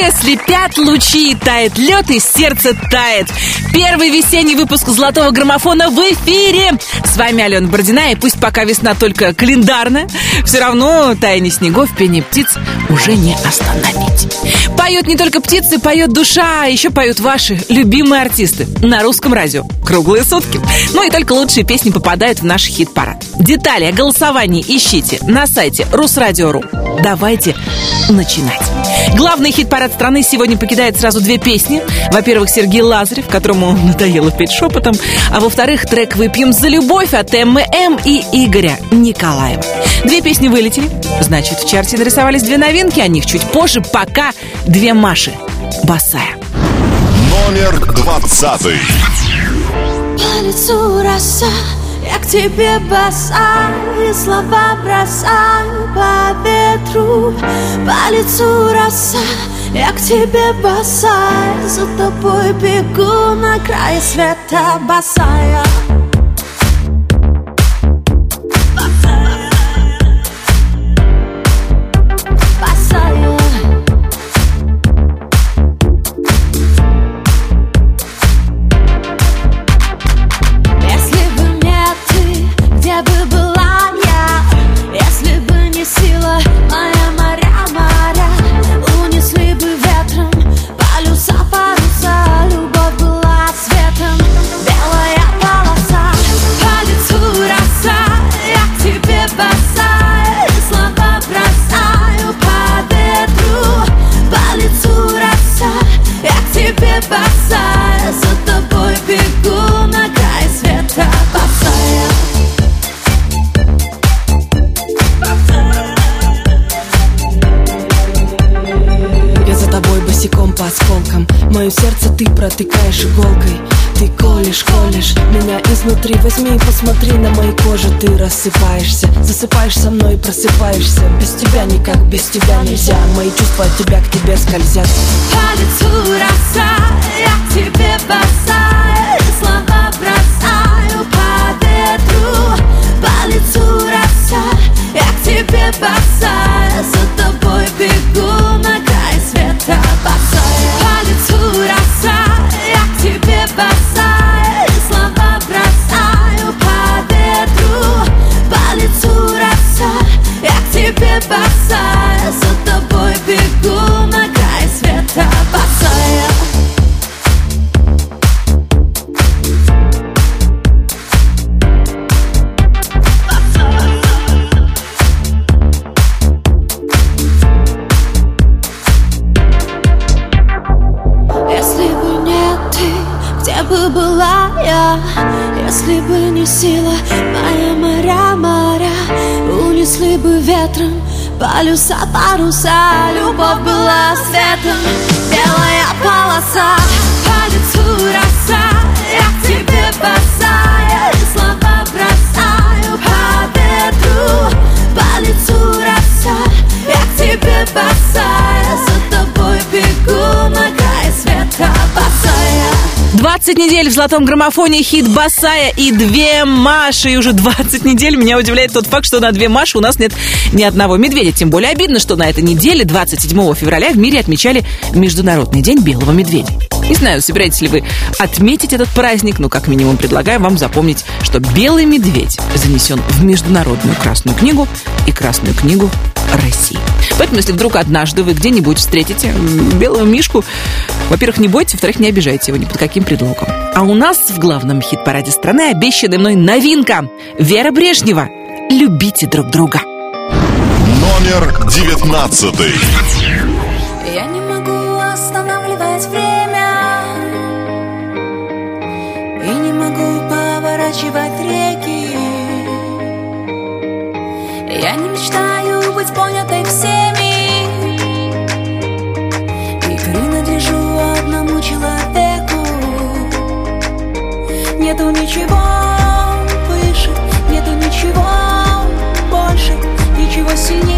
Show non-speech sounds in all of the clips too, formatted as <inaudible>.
Москве слепят лучи, тает лед и сердце тает. Первый весенний выпуск «Золотого граммофона» в эфире. С вами Алена Бородина, и пусть пока весна только календарная, все равно таяние снегов, пение птиц уже не остановить. Поют не только птицы, поет душа, а еще поют ваши любимые артисты на русском радио. Круглые сутки. Ну и только лучшие песни попадают в наш хит-парад. Детали о голосовании ищите на сайте Русрадио.ру. Давайте начинать. Главный хит-парад страны сегодня покидает сразу две песни. Во-первых, Сергей Лазарев, которому <laughs> надоело петь шепотом. А во-вторых, трек «Выпьем за любовь» от ММ и Игоря Николаева. Две песни вылетели. Значит, в чарте нарисовались две новинки, о них чуть позже. Пока две Маши. Босая. Номер двадцатый. По лицу роса я к тебе бросаю слова бросаю по ветру По лицу роса Я к тебе бросаю За тобой бегу на край света босая протыкаешь иголкой Ты колешь, колешь меня изнутри. Возьми и посмотри на моей коже Ты рассыпаешься, засыпаешь со мной просыпаешься. Без тебя никак, без тебя нельзя. Мои чувства от тебя к тебе скользят. По лицу роса, полюса, паруса Любовь была светом, белая полоса По лицу роса, я к тебе босая И слова бросаю по ветру По лицу роса, я к тебе босая За тобой бегу на край света 20 недель в золотом граммофоне хит Басая и две Маши. И уже 20 недель меня удивляет тот факт, что на две Маши у нас нет ни одного медведя. Тем более обидно, что на этой неделе, 27 февраля, в мире отмечали Международный день белого медведя. Не знаю, собираетесь ли вы отметить этот праздник, но как минимум предлагаю вам запомнить, что белый медведь занесен в Международную Красную книгу и Красную книгу России. Поэтому, если вдруг однажды вы где-нибудь встретите белого мишку, во-первых, не бойтесь, во-вторых, не обижайте его ни под каким предлогом. А у нас в главном хит-параде страны обещанная мной новинка. Вера Брежнева. Любите друг друга. Номер девятнадцатый. Я не могу останавливать время И не могу поворачивать реки Я не мечтаю быть понятой всеми. И принадлежу одному человеку. Нету ничего выше, нету ничего больше Ничего сильнее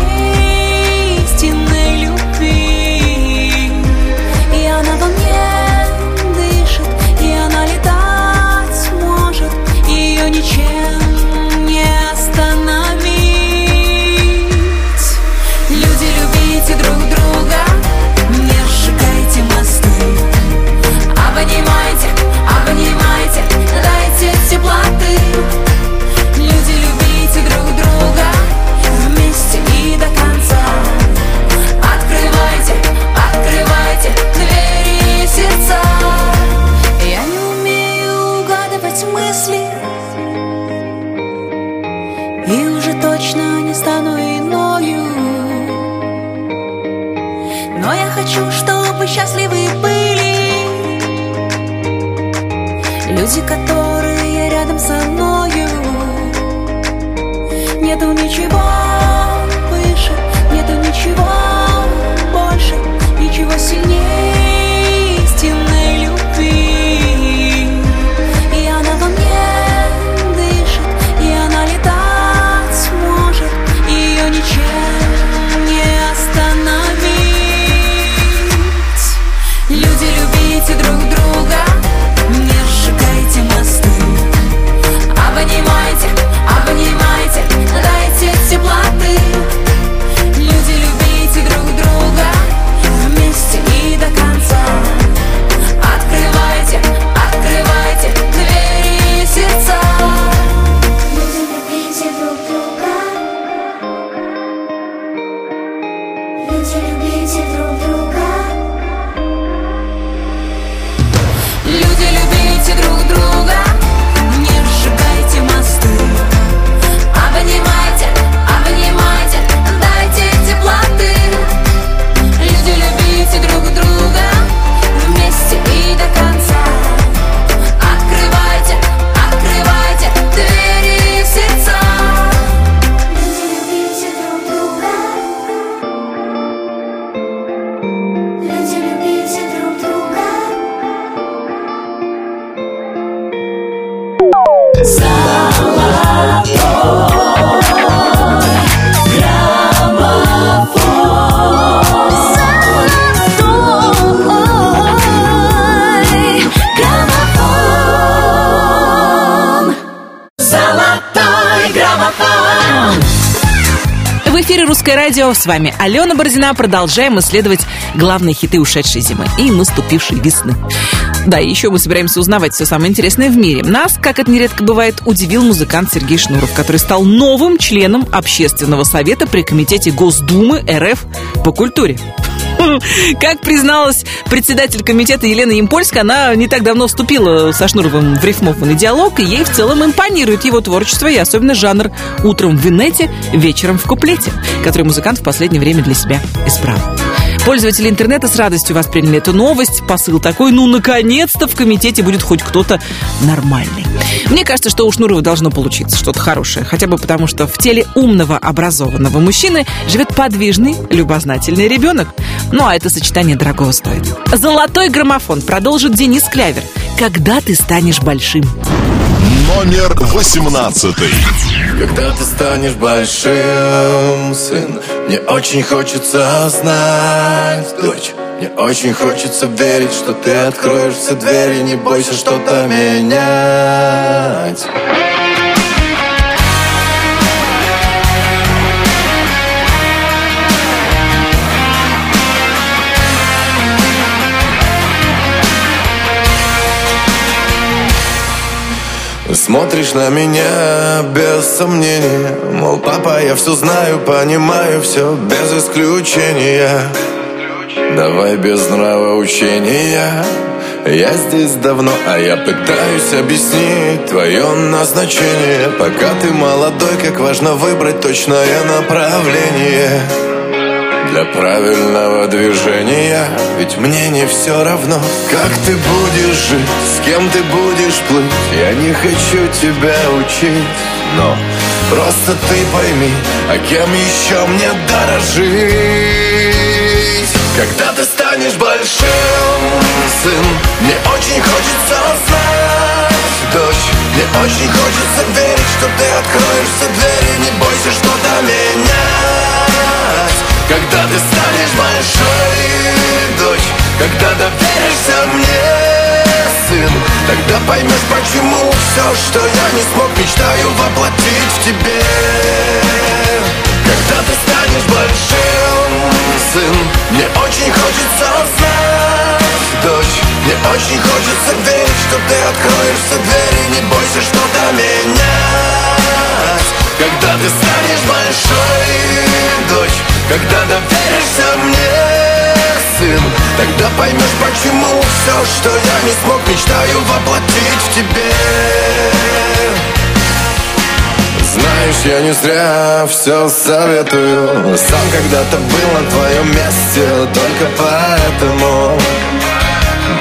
«Русское радио». С вами Алена Бородина. Продолжаем исследовать главные хиты ушедшей зимы и наступившей весны. Да, и еще мы собираемся узнавать все самое интересное в мире. Нас, как это нередко бывает, удивил музыкант Сергей Шнуров, который стал новым членом Общественного совета при Комитете Госдумы РФ по культуре. Как призналась председатель комитета Елена Ямпольская, она не так давно вступила со Шнуровым в рифмованный диалог, и ей в целом импонирует его творчество и особенно жанр «Утром в Винете, вечером в куплете», который музыкант в последнее время для себя избрал. Пользователи интернета с радостью восприняли эту новость. Посыл такой, ну, наконец-то в комитете будет хоть кто-то нормальный. Мне кажется, что у Шнурова должно получиться что-то хорошее. Хотя бы потому, что в теле умного, образованного мужчины живет подвижный, любознательный ребенок. Ну, а это сочетание дорогого стоит. Золотой граммофон продолжит Денис Клявер. Когда ты станешь большим? Номер восемнадцатый. Когда ты станешь большим, сын Мне очень хочется знать, дочь Мне очень хочется верить, что ты откроешь все двери Не бойся что-то менять Смотришь на меня без сомнения Мол, папа, я все знаю, понимаю все без исключения. Давай без нравоучения Я здесь давно, а я пытаюсь объяснить Твое назначение. Пока ты молодой, как важно выбрать точное направление для правильного движения. Ведь мне не все равно, как ты будешь жить С кем ты будешь плыть. Я не хочу тебя учить Но просто ты пойми А кем еще мне дорожить Когда ты станешь большим, сын Мне очень хочется знать, дочь Мне очень хочется верить, что ты откроешь все двери Не бойся что-то менять когда ты станешь большой, дочь Когда доверишься мне, сын Тогда поймешь, почему все, что я не смог Мечтаю воплотить в тебе. Когда ты станешь большим, сын Мне очень хочется знать, дочь Мне очень хочется верить, что ты откроешь все двери Не бойся что-то менять Когда ты станешь большой, дочь когда доверишься мне, сын Тогда поймешь, почему все, что я не смог Мечтаю воплотить в тебе. Знаешь, я не зря все советую. Сам когда-то был на твоем месте Только поэтому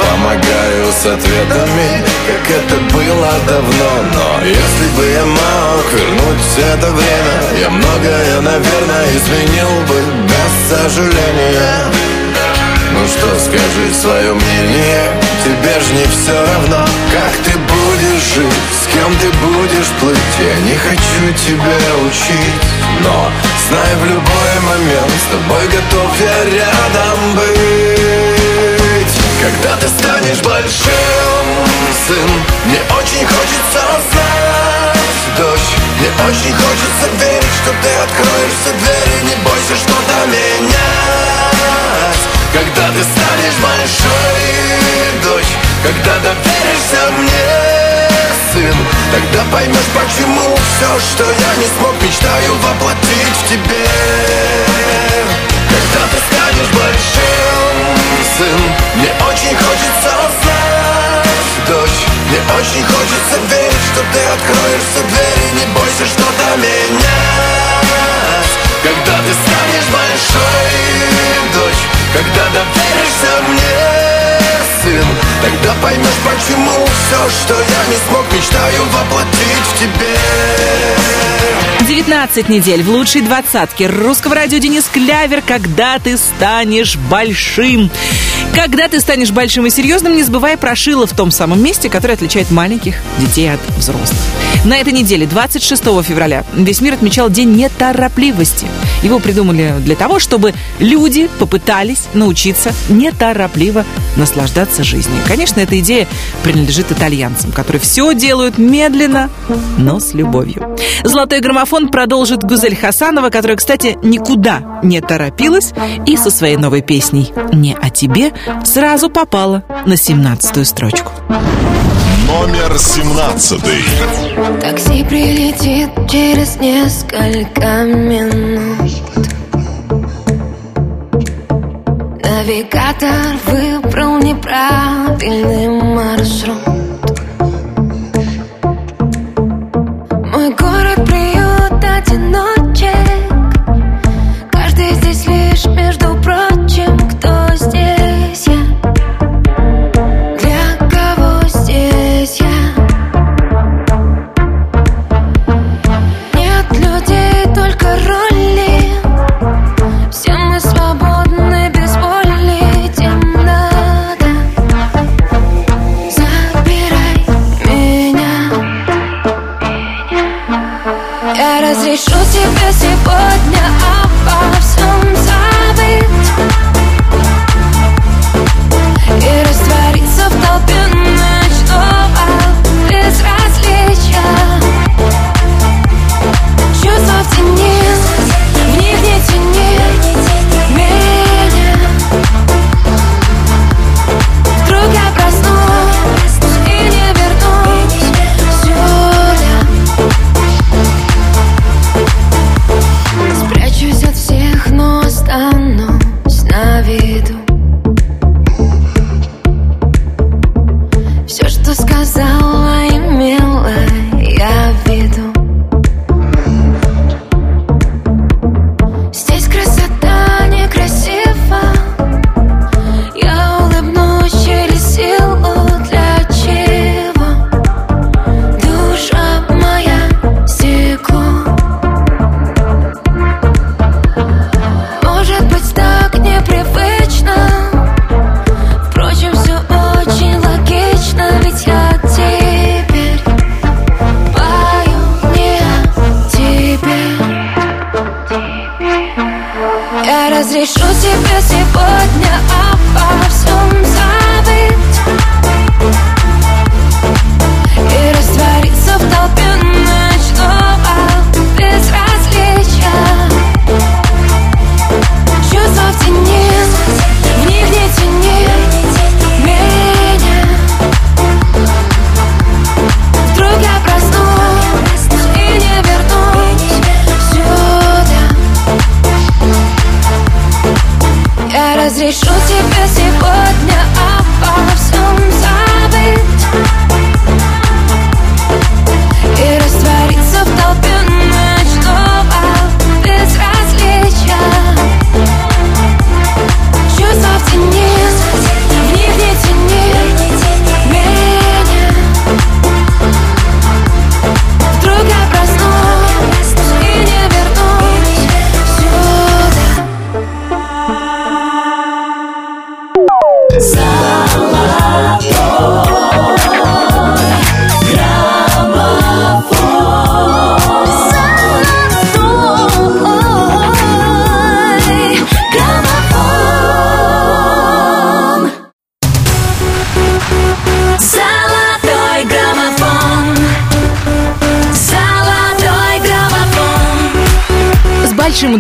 помогаю с ответами Как это было давно. Но если бы я мог вернуть это время Я многое, наверное, изменил бы без сожаления. Ну что, скажи свое мнение Тебе ж не все равно. Как ты будешь жить С кем ты будешь плыть? Я не хочу тебя учить. Но знай в любой момент С тобой готов я рядом быть Когда ты станешь большим Сын, мне очень хочется знать Дочь, мне очень хочется верить Что ты откроешь все двери Не бойся что-то менять. Когда ты станешь большой, дочь Когда доверишься мне, сын Тогда поймешь, почему все, что я не смог Мечтаю воплотить в тебе Когда ты станешь большим, сын Мне очень хочется знать, дочь Мне очень хочется верить, что ты откроешь все двери Не бойся что-то менять Когда ты станешь большой, дочь когда доверишься мне, сын Тогда поймешь, почему все, что я не смог Мечтаю воплотить в тебе. 19 недель в лучшей двадцатке. Русского радио Денис Клявер. «Когда ты станешь большим». Когда ты станешь большим и серьезным, не забывай про шило в том самом месте, которое отличает маленьких детей от взрослых. На этой неделе, 26 февраля, весь мир отмечал День неторопливости. Его придумали для того, чтобы люди попытались научиться неторопливо наслаждаться жизнью. Конечно, эта идея принадлежит итальянцам, которые все делают медленно, но с любовью. Золотой граммофон продолжит Гузель Хасанова, которая, кстати, никуда не торопилась и со своей новой песней «Не о тебе» сразу попала на 17 строчку. Номер 17 Такси прилетит через несколько минут. Навигатор выбрал неправильный маршрут. Мой город приют одиночек. Каждый здесь лишь между прочим Кто здесь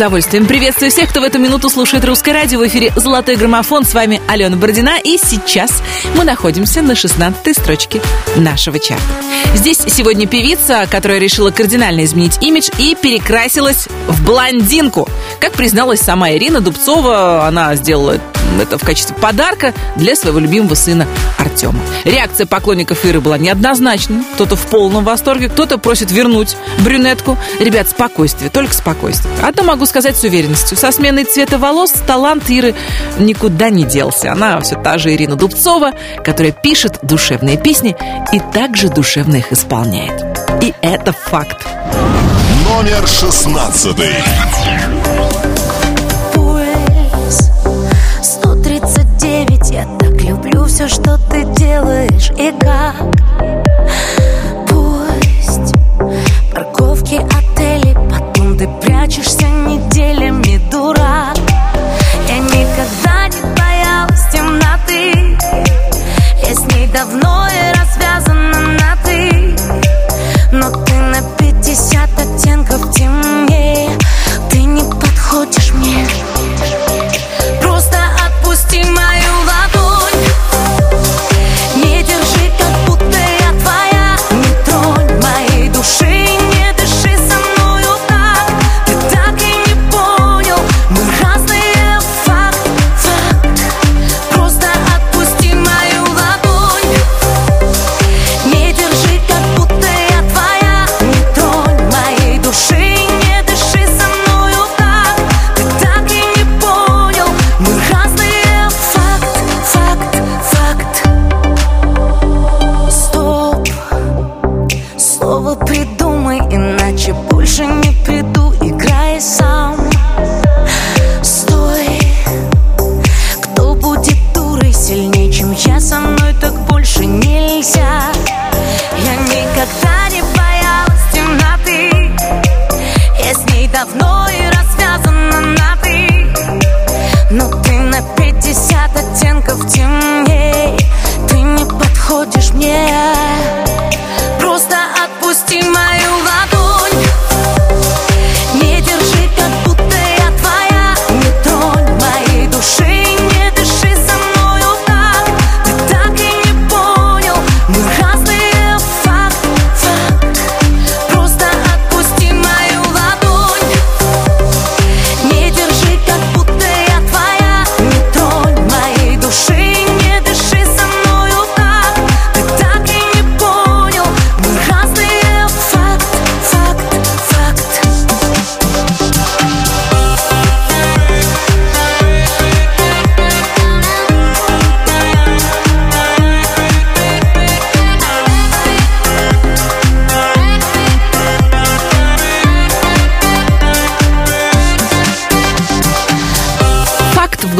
удовольствием приветствую всех, кто в эту минуту слушает русское радио. В эфире «Золотой граммофон». С вами Алена Бородина. И сейчас мы находимся на 16 строчке нашего чарта. Здесь сегодня певица, которая решила кардинально изменить имидж и перекрасилась в блондинку. Как призналась сама Ирина Дубцова, она сделала это в качестве подарка для своего любимого сына Артема. Реакция поклонников Иры была неоднозначной. Кто-то в полном восторге, кто-то просит вернуть брюнетку. Ребят, спокойствие, только спокойствие. Одно могу сказать с уверенностью. Со сменой цвета волос талант Иры никуда не делся. Она все та же Ирина Дубцова, которая пишет душевные песни и также душевно их исполняет. И это факт. Номер шестнадцатый. Все, что ты делаешь и как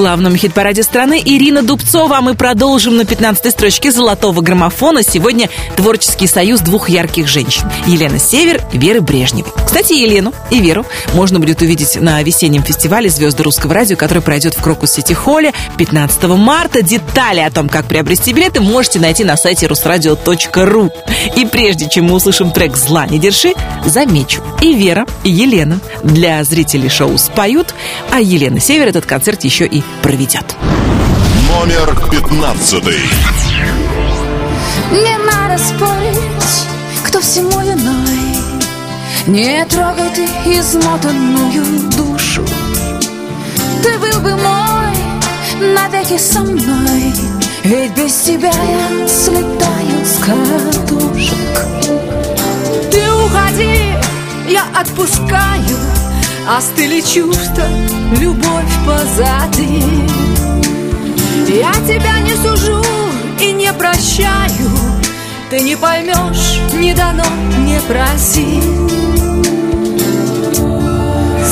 главном хит-параде страны Ирина Дубцова. А мы продолжим на 15 строчке золотого граммофона. Сегодня творческий союз двух ярких женщин. Елена Север и Веры Брежневой. Кстати, Елену и Веру можно будет увидеть на весеннем фестивале «Звезды русского радио», который пройдет в Крокус Сити Холле 15 марта. Детали о том, как приобрести билеты, можете найти на сайте русрадио.ру. И прежде чем мы услышим трек «Зла не держи», замечу. И Вера, и Елена для зрителей шоу споют, а Елена Север этот концерт еще и проведет. Номер пятнадцатый. Не надо спорить, кто всему виной Не трогай ты измотанную душу Ты был бы мой навеки со мной Ведь без тебя я слетаю с катушек Ты уходи, я отпускаю Остыли чувства, любовь позади? Я тебя не сужу и не прощаю. Ты не поймешь, не дано, не проси.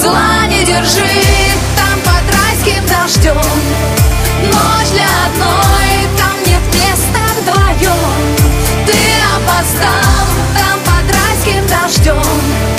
Зла не держи, там под райским дождем. Ночь для одной, там нет места вдвоем. Ты опоздал, там под райским дождем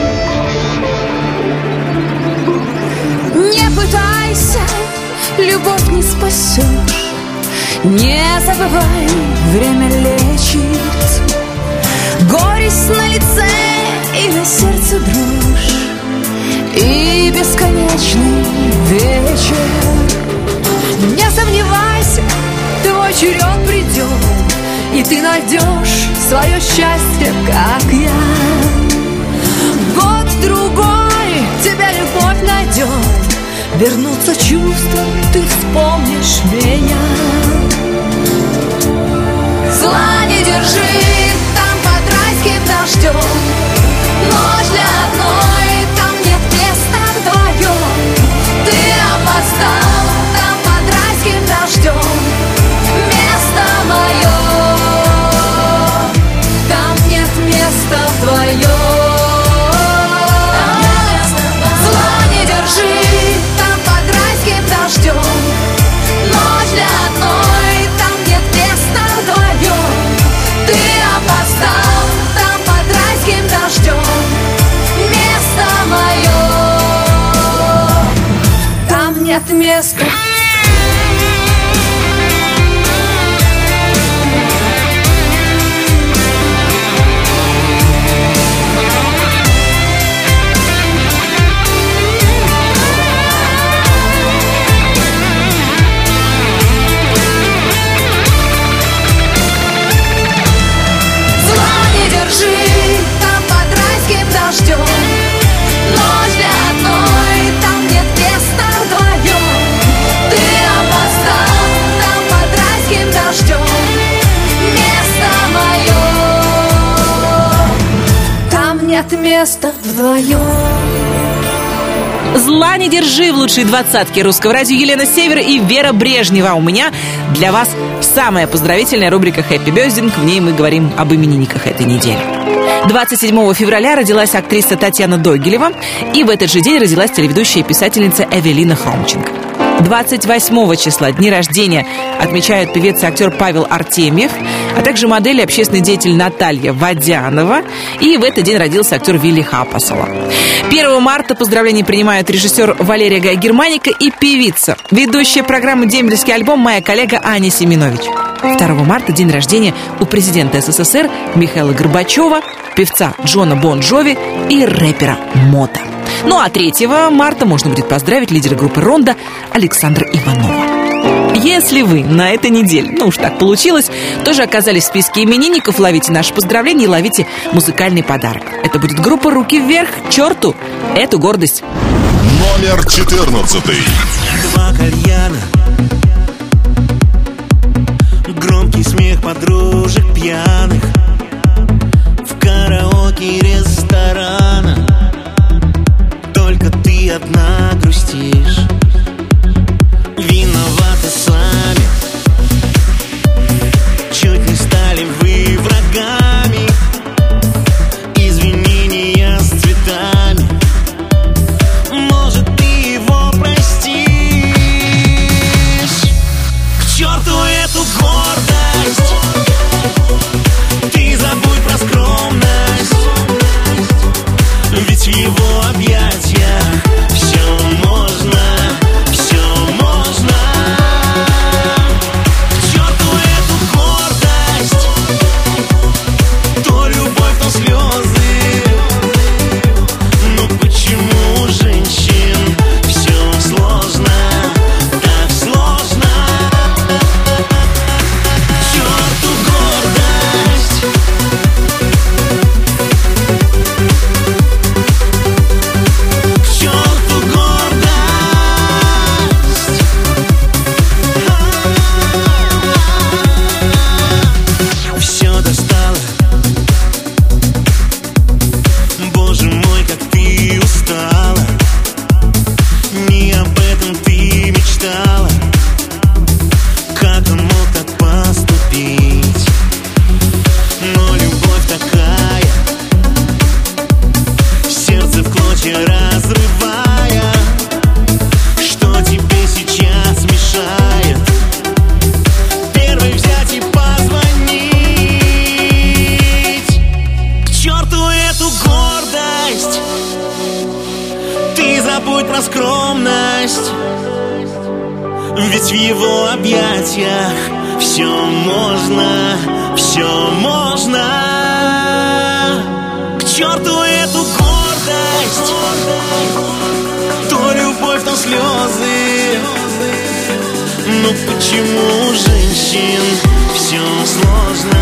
пытайся, любовь не спасешь. Не забывай, время лечит. Горесть на лице и на сердце дрожь. И бесконечный вечер. Не сомневайся, твой черед придет И ты найдешь свое счастье, как я. Год-другой тебя любовь найдет Вернутся чувства, ты вспомнишь меня. Зла не держи, там под райским дождем нет вдвоем Зла не держи в лучшей двадцатке русского радио Елена Север и Вера Брежнева. У меня для вас самая поздравительная рубрика «Хэппи Бездинг». В ней мы говорим об именинниках этой недели. 27 февраля родилась актриса Татьяна Догилева, и в этот же день родилась телеведущая и писательница Эвелина Хромченко. 28 числа дни рождения отмечают певец и актер Павел Артемьев, а также модель и общественный деятель Наталья Водянова. И в этот день родился актер Вилли Хапасова. 1 марта поздравления принимают режиссер Валерия Гай Германика и певица, ведущая программы «Дембельский альбом» моя коллега Аня Семенович. 2 марта день рождения у президента СССР Михаила Горбачева, певца Джона Бон Джови и рэпера Мота. Ну а 3 марта можно будет поздравить лидера группы «Ронда» Александра Иванова. Если вы на этой неделе, ну уж так получилось, тоже оказались в списке именинников, ловите наши поздравления и ловите музыкальный подарок. Это будет группа «Руки вверх», черту, эту гордость. Номер 14. Два кальяна Громкий смех подружек пьяных В караоке ресторана слезы. Но почему у женщин все сложно,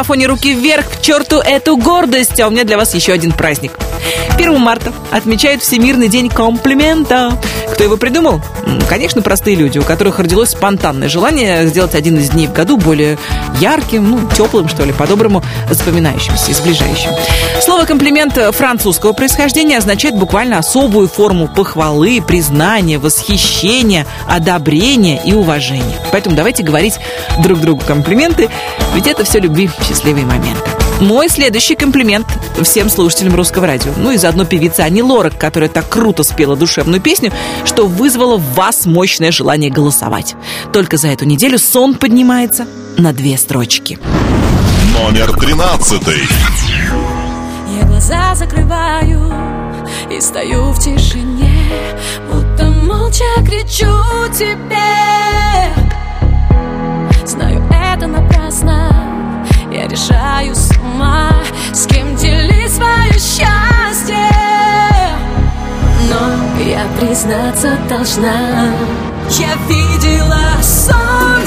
граммофоне руки вверх, к черту эту гордость. А у меня для вас еще один праздник. 1 марта отмечают Всемирный день комплимента. Кто его придумал? Конечно, простые люди, у которых родилось спонтанное желание сделать один из дней в году более ярким, ну, теплым, что ли, по-доброму запоминающимся и сближающим. Слово «комплимент» французского происхождения означает буквально особую форму похвалы, признания, восхищения, одобрения и уважения. Поэтому давайте говорить друг другу комплименты, ведь это все любви, счастливые моменты. Мой следующий комплимент всем слушателям русского радио. Ну и заодно певица Ани Лорак, которая так круто спела душевную песню, что вызвало в вас мощное желание голосовать. Только за эту неделю сон поднимается на две строчки. Номер тринадцатый. Я глаза закрываю и стою в тишине, будто молча кричу тебе. Знаю, это напрасно, я решаю сама, с кем делить свое счастье. Но я признаться должна, я видела сон,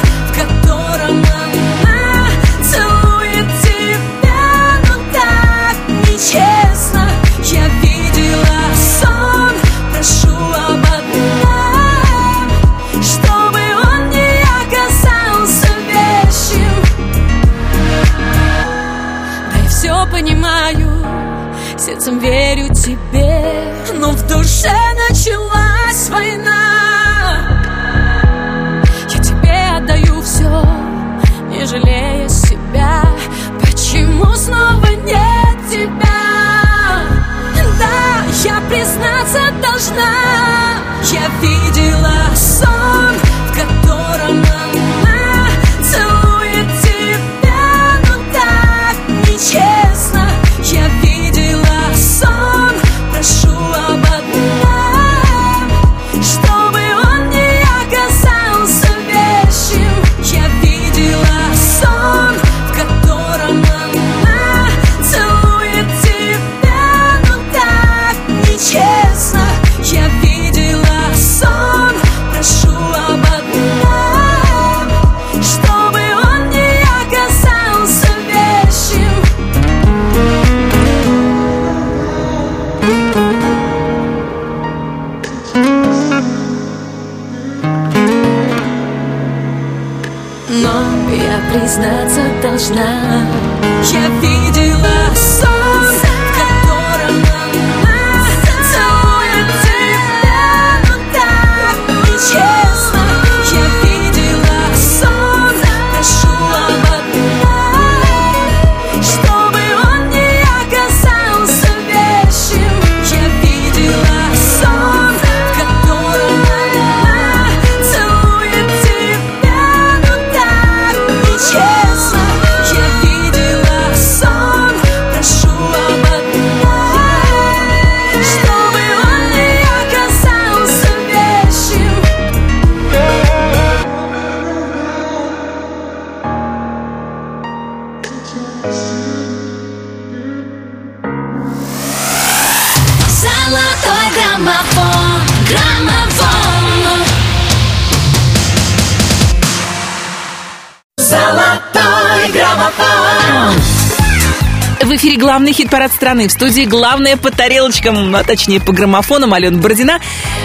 главный хит-парад страны. В студии главная по тарелочкам, а точнее по граммофонам Алена Бородина.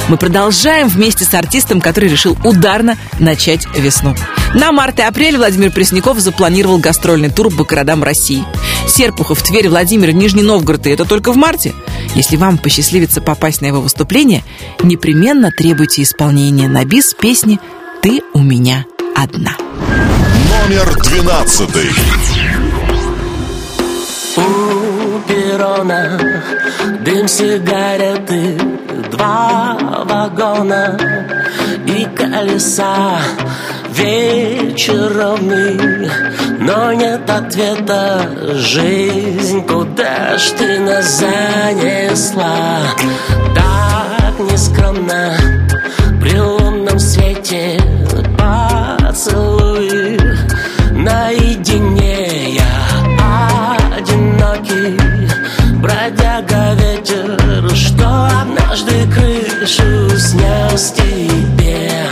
Мы продолжаем вместе с артистом, который решил ударно начать весну. На март и апрель Владимир Пресняков запланировал гастрольный тур по городам России. Серпухов, Тверь, Владимир, Нижний Новгород, и это только в марте. Если вам посчастливится попасть на его выступление, непременно требуйте исполнения на бис песни «Ты у меня одна». Номер двенадцатый. Перрона дым сигареты, два вагона и колеса. Вечером но нет ответа. Жизнь, куда ж ты нас занесла? Так нескромно при лунном свете крышу снял с тебе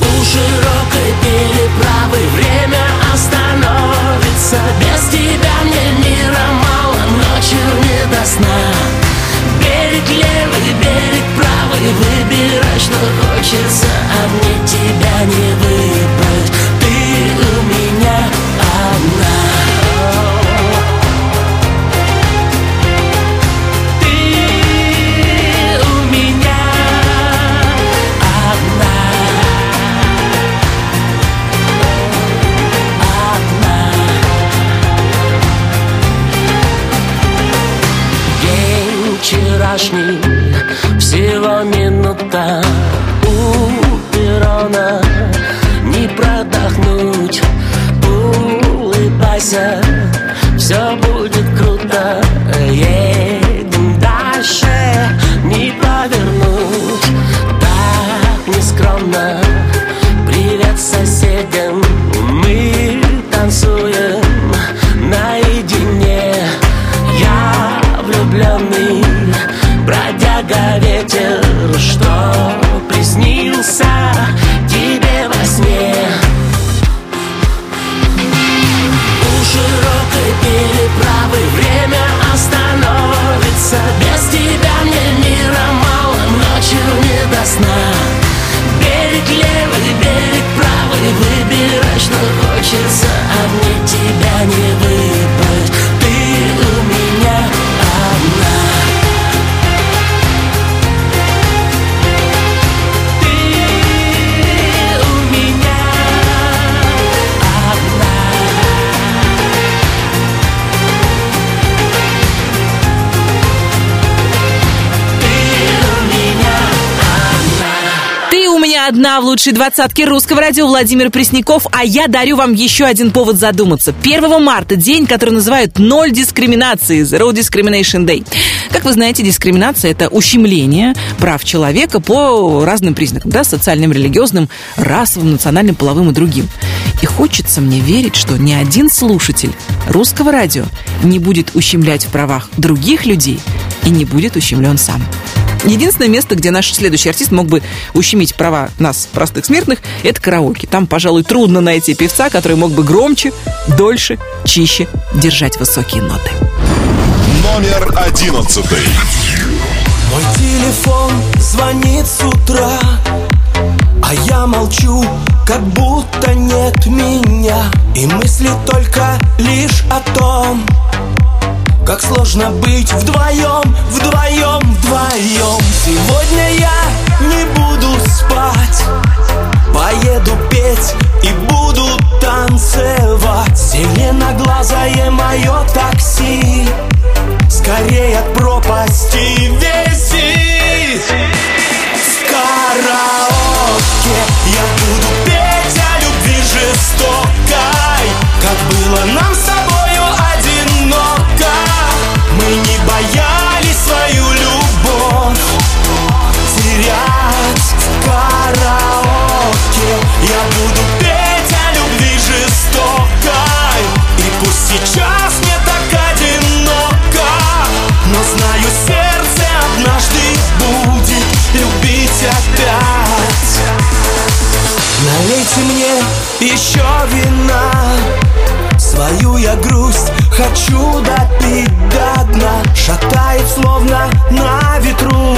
у широкой переправы время остановится. Без тебя мне мира мало ночью не до сна Улыбайся, все будет круто. Едем дальше, не повернуть. Так нескромно. Привет соседям, мы танцуем наедине. Я влюбленный, бродяга ветер Что приснился широкой переправы Меня одна в лучшей двадцатке русского радио Владимир Пресняков, а я дарю вам еще один повод задуматься. 1 марта день, который называют «Ноль дискриминации» Zero Discrimination Day. Как вы знаете, дискриминация – это ущемление прав человека по разным признакам, да, социальным, религиозным, расовым, национальным, половым и другим. И хочется мне верить, что ни один слушатель русского радио не будет ущемлять в правах других людей и не будет ущемлен сам. Единственное место, где наш следующий артист мог бы ущемить права нас, простых смертных, это караоке. Там, пожалуй, трудно найти певца, который мог бы громче, дольше, чище держать высокие ноты. Номер одиннадцатый. Мой телефон звонит с утра А я молчу, как будто нет меня И мысли только лишь о том Как сложно быть вдвоем, вдвоем, вдвоем. Сегодня я не буду спать. Поеду петь и буду танцевать. Зеленоглазое мое такси. Скорее от пропасти висит В караоке я буду петь о любви жестокой. Как было нам с Налейте мне еще вина. Свою я грусть хочу допить до дна. Шатает словно на ветру.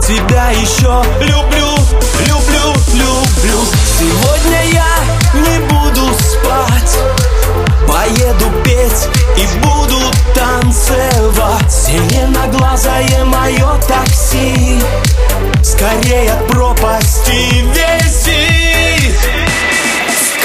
Тебя еще люблю, люблю, люблю. Сегодня я не буду спать. Поеду петь и буду танцевать. Зеленоглазое мое такси. Скорее от пропасти вези. В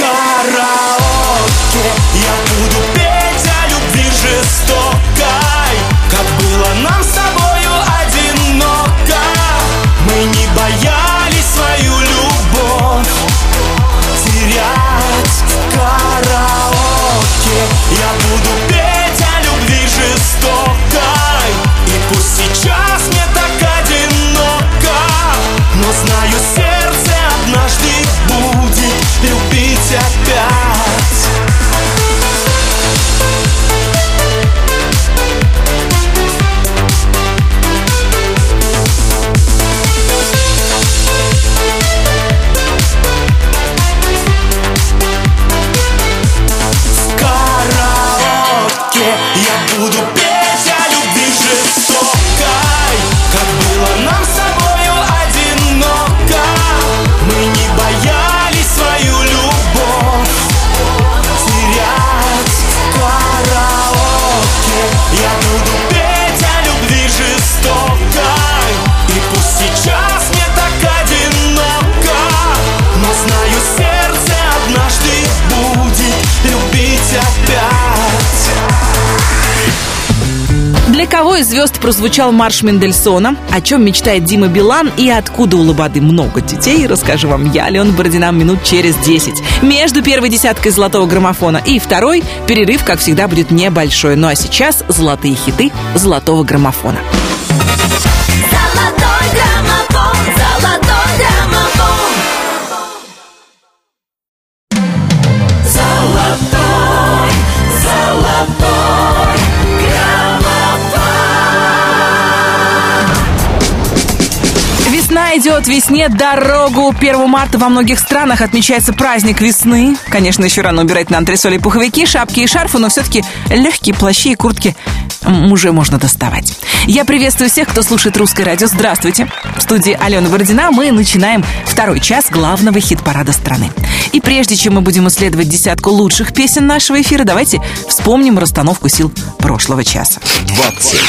кого из звезд прозвучал марш Мендельсона? О чем мечтает Дима Билан и откуда у Лободы много детей? Расскажу вам я, Алена Бородина, минут через 10. Между первой десяткой золотого граммофона и второй перерыв, как всегда, будет небольшой. Ну а сейчас золотые хиты золотого граммофона. Весна идет, весне дорогу. 1 марта во многих странах отмечается праздник весны. Конечно, еще рано убирать на антресоли пуховики, шапки и шарфы, но все-таки легкие плащи и куртки уже можно доставать. Я приветствую всех, кто слушает русское радио. Здравствуйте. В студии Алена Бородина мы начинаем второй час главного хит-парада страны. И прежде чем мы будем исследовать десятку лучших песен нашего эфира, давайте вспомним расстановку сил прошлого часа. 20,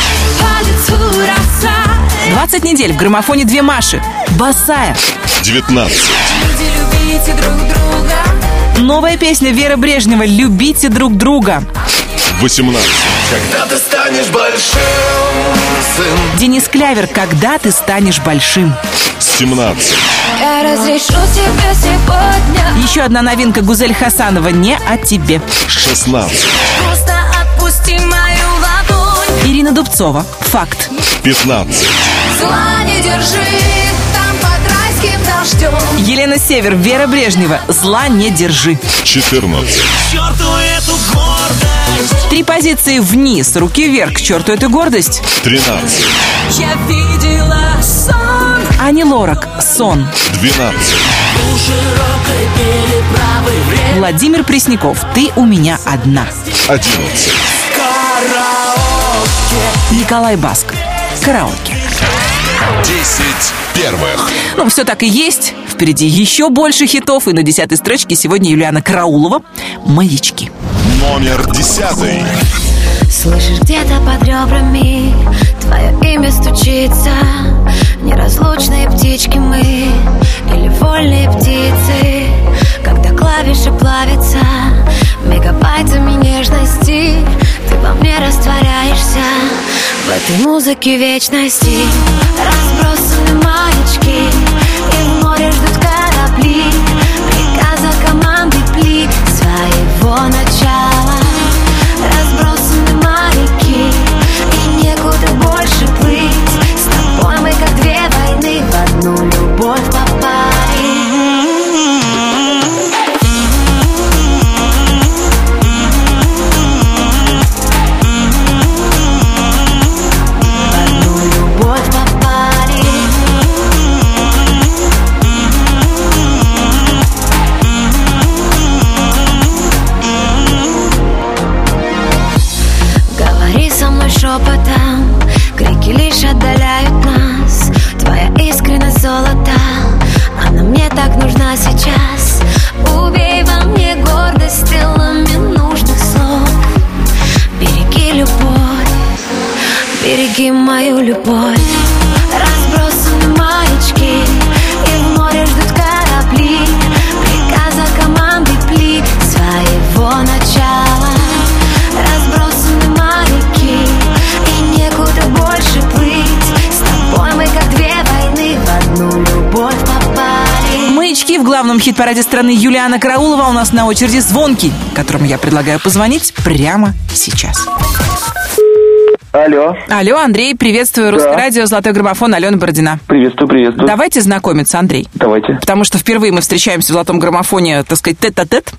По лицу роса 20 недель в граммофоне две Маши. Босая. 19, Люди, любите друг друга Новая песня Веры Брежнева «Любите друг друга». 18, Когда ты станешь большим, сын Денис Клявер «Когда ты станешь большим». 17, Я разрешу тебе сегодня Еще одна новинка Гузель Хасанова «Не о тебе». 16, Просто отпусти мою ладонь Ирина Дубцова «Факт». 15, Зла не держи там под райским дождем Елена Север, Вера Брежнева «Зла не держи». 14, К черту эту гордость Три позиции вниз, руки вверх, к черту эту гордость. 13, Я видела сон Ани Лорак «Сон». 12, У широкой переправы время Владимир Пресняков «Ты у меня одна». 11, Николай Басков «Караоке». 10 первых. Ну, все так и есть. Впереди еще больше хитов. И на десятой строчке сегодня Юлиана Караулова «Маячки». Номер 10. Слышишь где-то под ребрами Твое имя стучится Неразлучные птички мы Или вольные птицы Когда клавиши плавятся Мегабайтами нежности во мне растворяешься. В этой музыке вечности Разбросаны маячки И в море ждут корабли. Приказа команды плит. Своего начала хит-параде страны Юлиана Караулова у нас на очереди звонки, которому я предлагаю позвонить прямо сейчас. Алло. Алло, Андрей, приветствую. Русское радио, Золотой граммофон, Алена Бородина. Приветствую, приветствую. Давайте знакомиться, Андрей. Давайте. Потому что впервые мы встречаемся в «Золотом граммофоне», так сказать, тет-а-тет.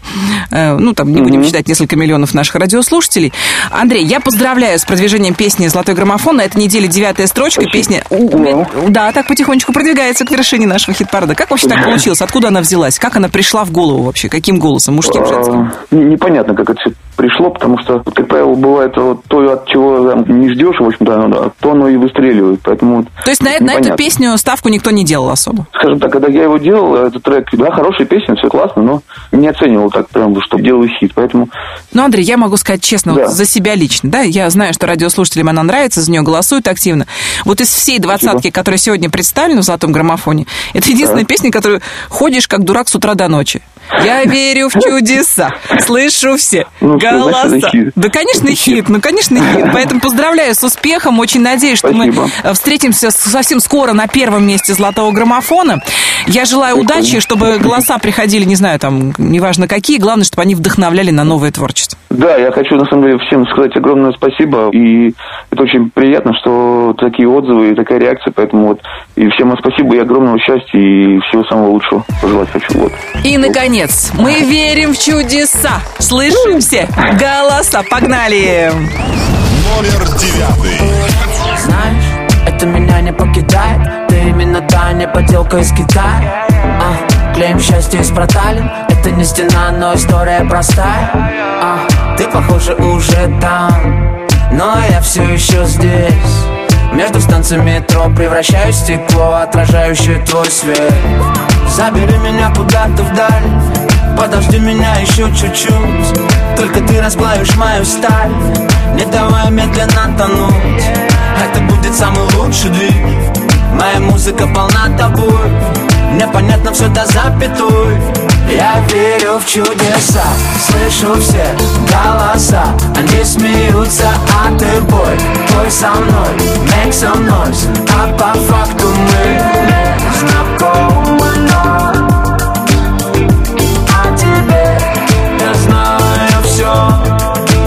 Э, Ну, там не будем считать несколько миллионов наших радиослушателей. Андрей, я поздравляю с продвижением песни «Золотой граммофон». На этой неделе девятая строчка. Песня, Вау. да, так потихонечку продвигается к вершине нашего хит-парада. Как вообще так получилось? Откуда она взялась? Как она пришла в голову вообще? Каким голосом? Мужским, женским? А, не- Непонятно, как это пришло, потому что, вот, как правило, бывает вот то, от чего там, не ждешь, в общем-то, оно- то оно и выстреливает. Поэтому вот То есть на, на эту песню ставку никто не делал особо? Скажем так, когда я его делал, этот трек, да, хорошая песня, все классно, но не оценивал так прям, что делаю хит. Поэтому Ну, Андрей, я могу сказать честно, вот Да. за себя лично, да, я знаю, что радиослушателям она нравится, за нее голосуют активно. Вот из всей двадцатки, которая сегодня представлена в «Золотом граммофоне», это единственная песня, которую ходишь как дурак с утра до ночи. Я верю в чудеса, слышу все Ну, голоса. хит. Да, конечно, Это хит, ну, конечно, хит. Поэтому поздравляю с успехом, очень надеюсь, что Спасибо. мы э, встретимся совсем скоро на первом месте «Золотого граммофона». Я желаю удачи, чтобы голоса приходили, не знаю, там, неважно какие, главное, чтобы они вдохновляли на новое творчество. Да, я хочу на самом деле всем сказать огромное спасибо. И это очень приятно, что такие отзывы и такая реакция. Поэтому вот и всем спасибо и огромного счастья и всего самого лучшего пожелать хочу. Вот. И, наконец, мы верим в чудеса. Слышим все голоса. Погнали! Номер девятый. Знаешь, это меня не покидает Ты именно та не поделка из Китая а, Клеим счастье из проталин Это не стена, но история простая а, Ты, похоже, уже там Но я все еще здесь между станциями метро превращаюсь в стекло, отражающее твой свет. Забери меня куда-то вдаль Подожди меня еще чуть-чуть. Только ты расплавишь мою сталь Не давай медленно тонуть. Это будет самый лучший двиг Моя музыка полна тобой Мне понятно все до запятой Я верю в чудеса Слышу все голоса. Они смеются, а ты бой Твой со мной, make some noise. А по факту мы не знакомы, но о я знаю все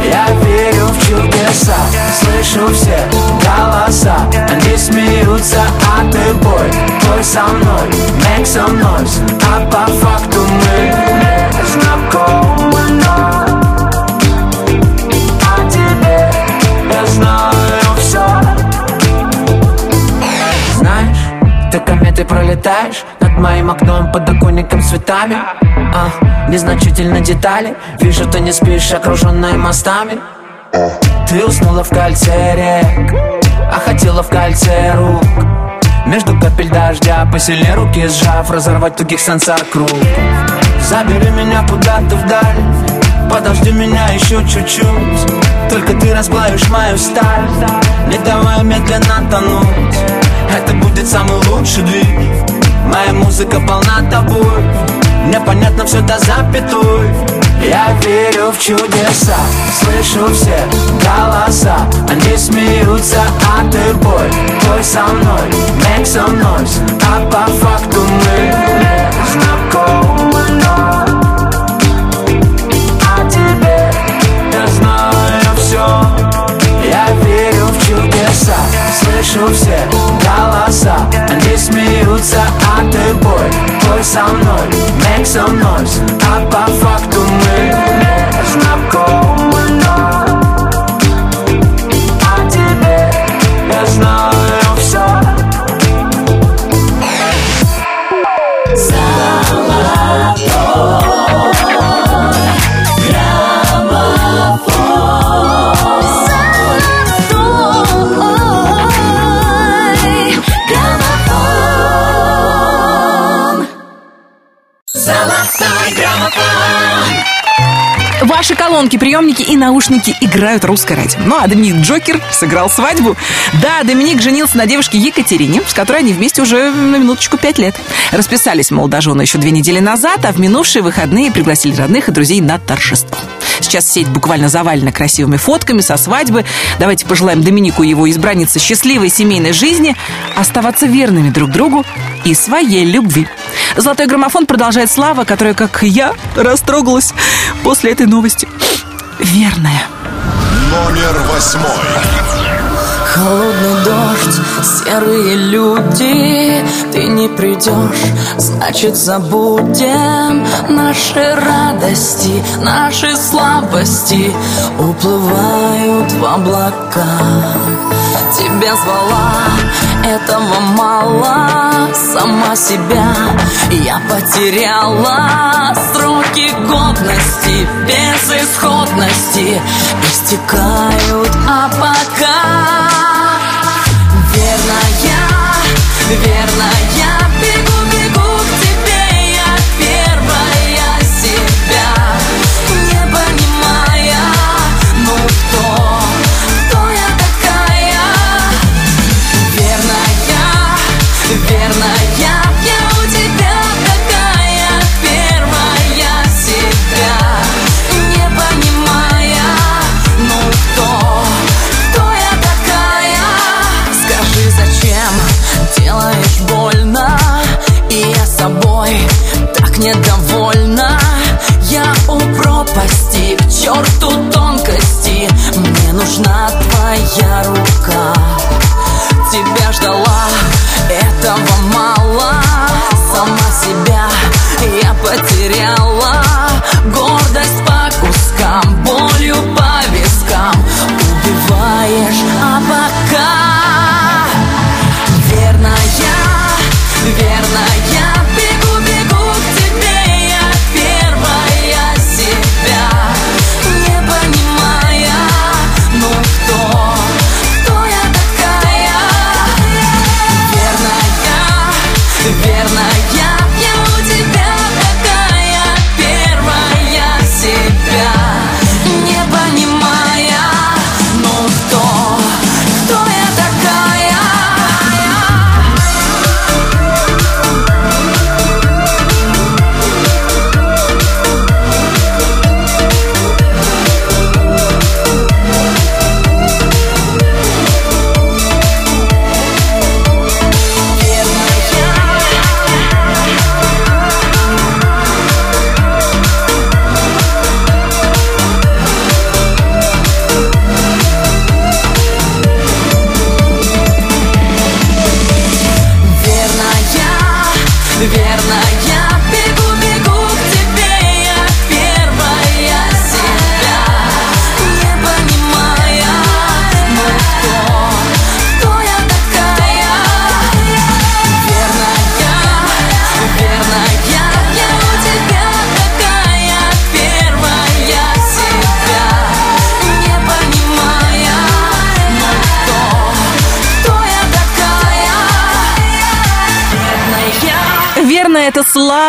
Я верю в чудеса Слышу все голоса. Они смеются, а ты бой Твой со мной, make some noise. А по факту ты пролетаешь Над моим окном, подоконником цветами. А, Незначительно детали. Вижу, ты не спишь, окруженная мостами. Ты уснула в кольце рек А хотела в кольце рук Между капель дождя Посильнее руки сжав Разорвать тугих сансар круг. Забери меня куда-то вдаль Подожди меня еще чуть-чуть. Только ты расплавишь мою сталь Не давай медленно тонуть. Это будет самый лучший двиг. Моя музыка полна тобой Мне понятно все до запятой Я верю в чудеса Слышу все голоса. Они смеются, а ты бой Твой со мной, make some noise. А по факту мы знакомы, но тебе я знаю все Я верю в чудеса Слышу все голоса Смеются, а ты бой Твой со мной, make some noise А по факту мы не знакомы, Ваши колонки, приемники и наушники играют русское радио. Ну а Доминик Джокер сыграл свадьбу. Да, Доминик женился на девушке Екатерине, с которой они вместе уже на минуточку пять лет. Расписались молодожены еще две недели назад, а в минувшие выходные пригласили родных и друзей на торжество. Сейчас сеть буквально завалена красивыми фотками со свадьбы. Давайте пожелаем Доминику и его избраннице счастливой семейной жизни, оставаться верными друг другу и своей любви. Золотой граммофон продолжает Слава, которая, как я, растрогалась после этой новости. Верная. Номер восьмой. Холодный дождь, серые люди Ты не придешь, значит забудем Наши радости, наши слабости. Уплывают в облака. Тебя звала, этого мало. Сама себя я потеряла. Сроки годности, безысходности Истекают, а пока Верная,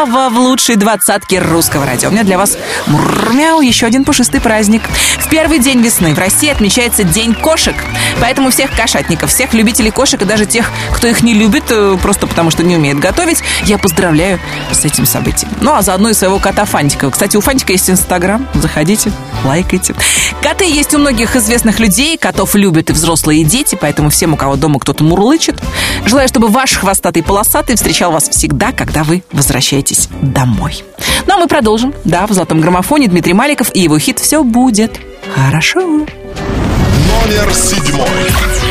Слава в лучшей двадцатке русского радио. У меня для вас мурмяу, еще один пушистый праздник. В первый день весны в России отмечается День кошек. Поэтому всех кошатников, всех любителей кошек и даже тех, кто их не любит, э, просто потому что не умеет готовить, я поздравляю с этим событием. Ну, а заодно и своего кота Фантика. Кстати, у Фантика есть Инстаграм. Заходите, лайкайте. Коты есть у многих известных людей. Котов любят и взрослые, и дети. Поэтому всем, у кого дома кто-то мурлычет, желаю, чтобы ваш хвостатый полосатый встречал вас всегда, когда вы возвращаетесь домой. Ну, а мы продолжим. Да, в «Золотом граммофоне» Дмитрий Маликов и его хит «Все будет хорошо». Номер седьмой.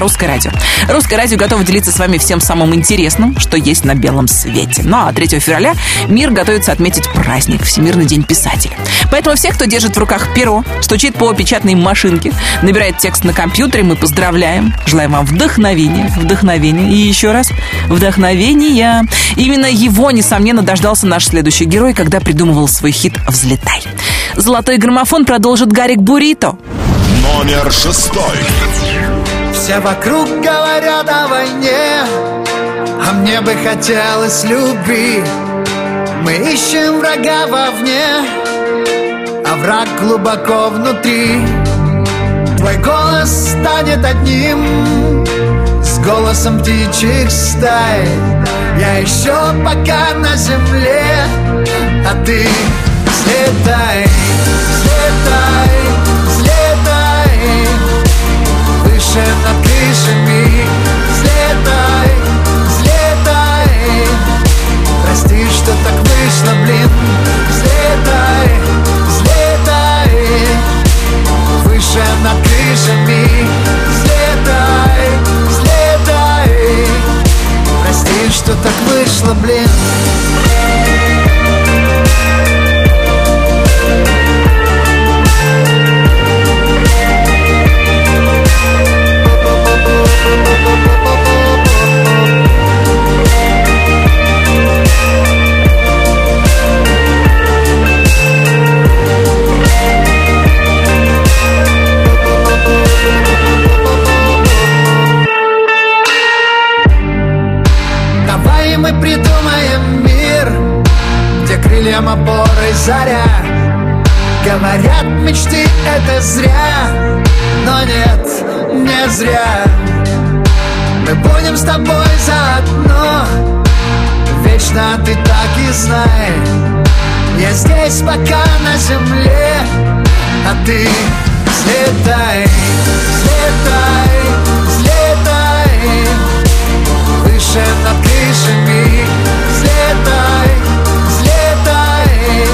Русское радио. Русское радио готово делиться с вами всем самым интересным, что есть на белом свете. Ну а 3 февраля мир готовится отметить праздник Всемирный день писателя. Поэтому всех, кто держит в руках перо, стучит по печатной машинке, набирает текст на компьютере, мы поздравляем. Желаем вам вдохновения, вдохновения и еще раз вдохновения. Именно его, несомненно, дождался наш следующий герой, когда придумывал свой хит «Взлетай». Золотой граммофон продолжит Гарик Бурито. Номер шестой. Все вокруг говорят о войне А мне бы хотелось любви. Мы ищем врага вовне А враг глубоко внутри. Твой голос станет одним С голосом птичьих стай. Я еще пока на земле А ты взлетай, взлетай, Выше над крышами. Взлетай, взлетай. Прости, что так вышло, блин. Взлетай, взлетай. Выше над крышами. Взлетай, взлетай. Прости, что так вышло, блин мы придумаем мир Где крыльям опорой заря. Говорят, мечты это зря Но нет, не зря. Мы будем с тобой заодно. Вечно ты так и знай. Я здесь пока на земле А ты взлетай, взлетай, взлетай. Выше над крышами Взлетай, взлетай.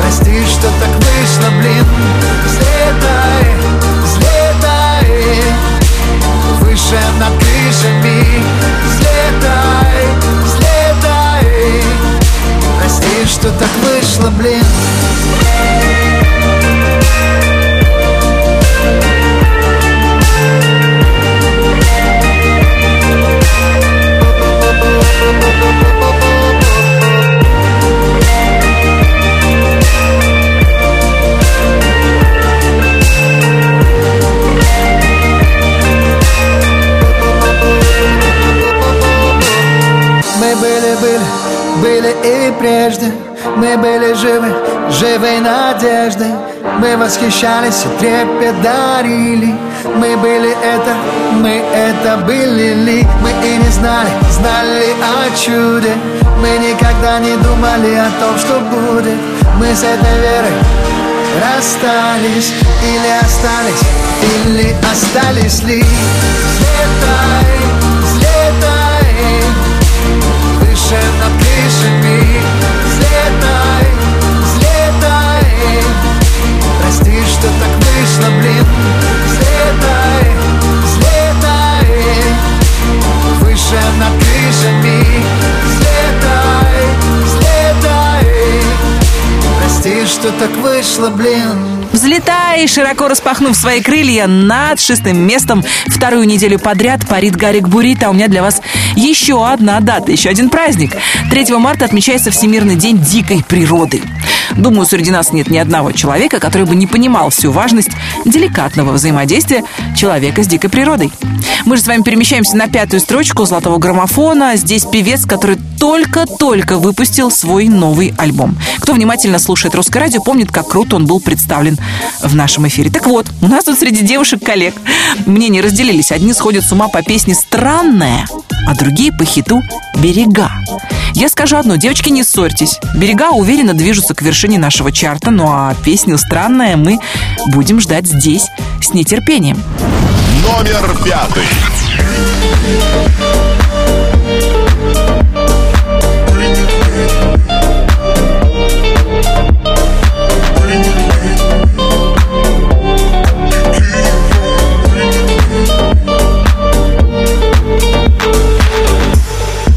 Прости, что так вышло, блин Взлетай, Выше над крышами Взлетай, взлетай. Прости, что так вышло, блин. Мы были, были, и прежде. Мы были живы, живой надеждой. Мы восхищались и трепет дарили. Мы были это, мы это были. Ли Мы и не знали, знали о чуде. Мы никогда не думали о том, что будет. Мы с этой верой расстались Или остались, или остались ли? Взлетай Над крышами Взлетай, взлетай. Прости, что так вышло, блин. Взлетай, взлетай. Выше над крышами Взлетай, взлетай. Прости, что так вышло, блин Взлетай, широко распахнув свои крылья над шестым местом. Вторую неделю подряд парит Гарик Бурита. А у меня для вас еще одна дата, еще один праздник. 3 марта отмечается Всемирный день дикой природы. Думаю, среди нас нет ни одного человека, который бы не понимал всю важность деликатного взаимодействия человека с дикой природой. Мы же с вами перемещаемся на пятую строчку золотого граммофона. Здесь певец, который только-только выпустил свой новый альбом. Кто внимательно слушает русское радио, помнит, как круто он был представлен в нашем эфире. Так вот, у нас тут среди девушек-коллег мнения разделились. Одни сходят с ума по песне «Странная», а другие по хиту «Берега». Я скажу одно, девочки, не ссорьтесь. «Берега» уверенно движутся к вершине нашего чарта, ну а песню «Странная» мы будем ждать здесь с нетерпением. Номер пятый.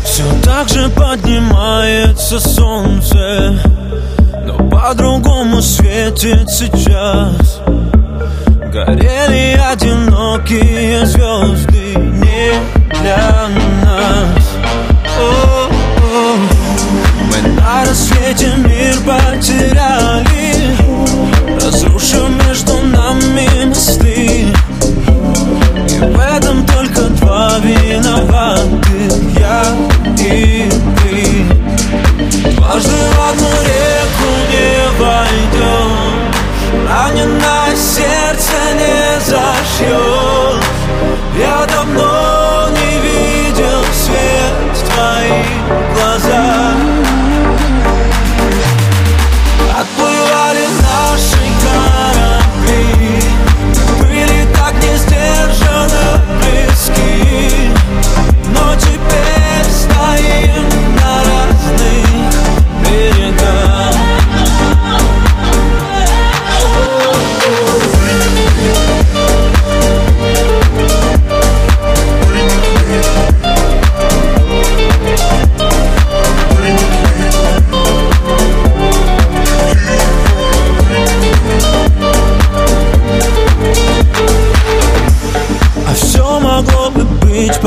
Все так же поднимается солнце по-другому светит сейчас Горели одинокие звезды не для нас. О-о. Мы на рассвете мир потеряли Разрушив между нами мосты. И в этом только два виноваты Я и ты. Дважды в одну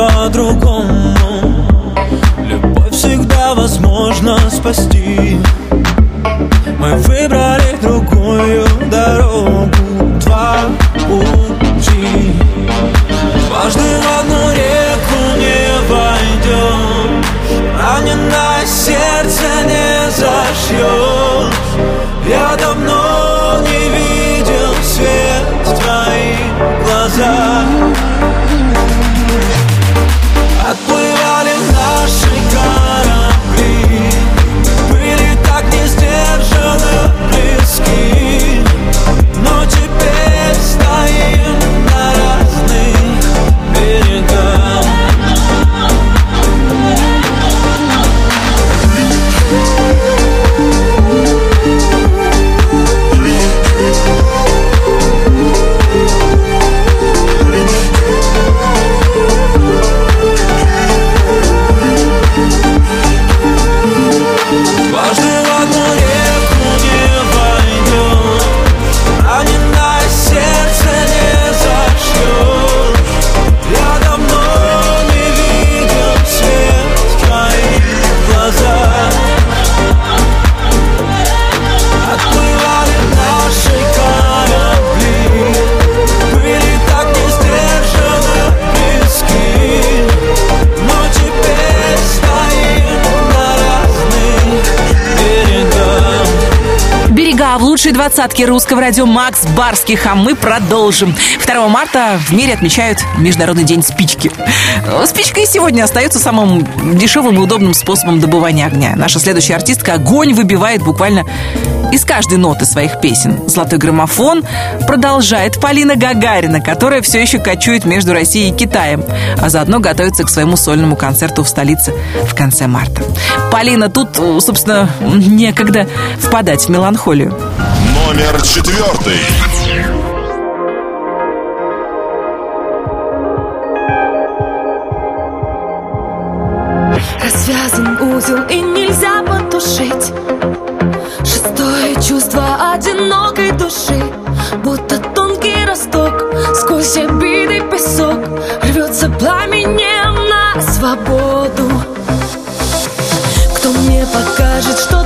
по-другому. Любовь всегда возможно спасти. Мы выбрали другую дорогу Два пути. Дважды в одну реку не войдем Раненое лучшей двадцатке русского радио Макс Барских, а мы продолжим. 2 марта в мире отмечают Международный день спички. Спичка и сегодня остается самым дешевым и удобным способом добывания огня. Наша следующая артистка огонь выбивает буквально из каждой ноты своих песен. «Золотой граммофон» продолжает Полина Гагарина, которая все еще кочует между Россией и Китаем, а заодно готовится к своему сольному концерту в столице в конце марта. Полина, тут, собственно, некогда впадать в меланхолию. Номер четвертый. Свободу. Кто мне покажет, что